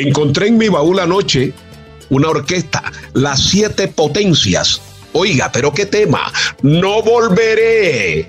Encontré en mi baúl anoche una orquesta, Las Siete Potencias. Oiga, pero qué tema. No volveré.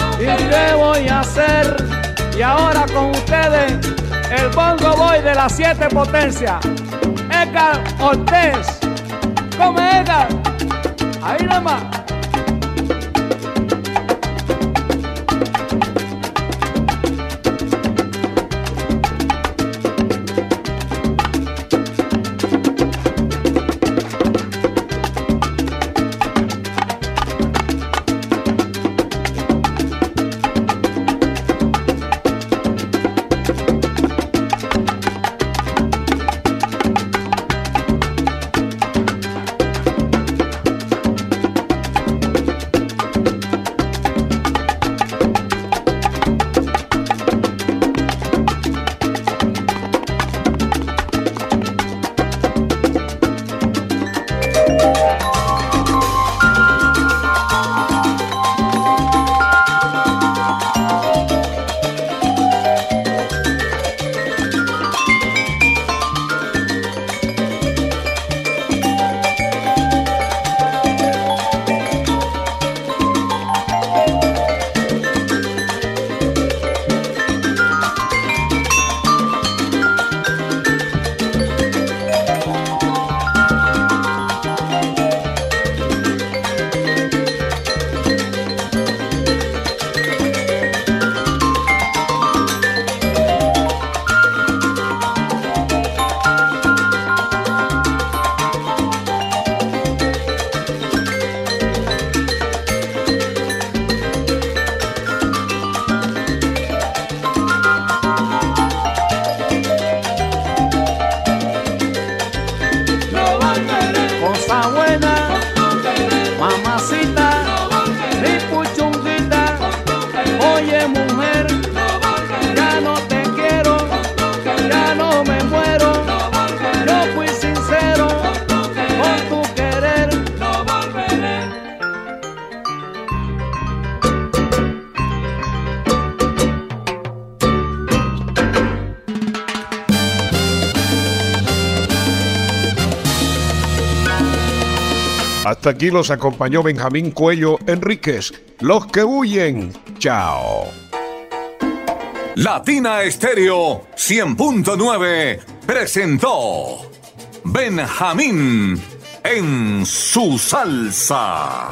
con ustedes, el bongo boy de las siete potencias, Edgar Ortez. Come Edgar, ahí nada. Hasta aquí los acompañó Benjamín Cuello Enríquez. Los que huyen. Chao. Latina Estéreo 100.9 presentó Benjamín en su salsa.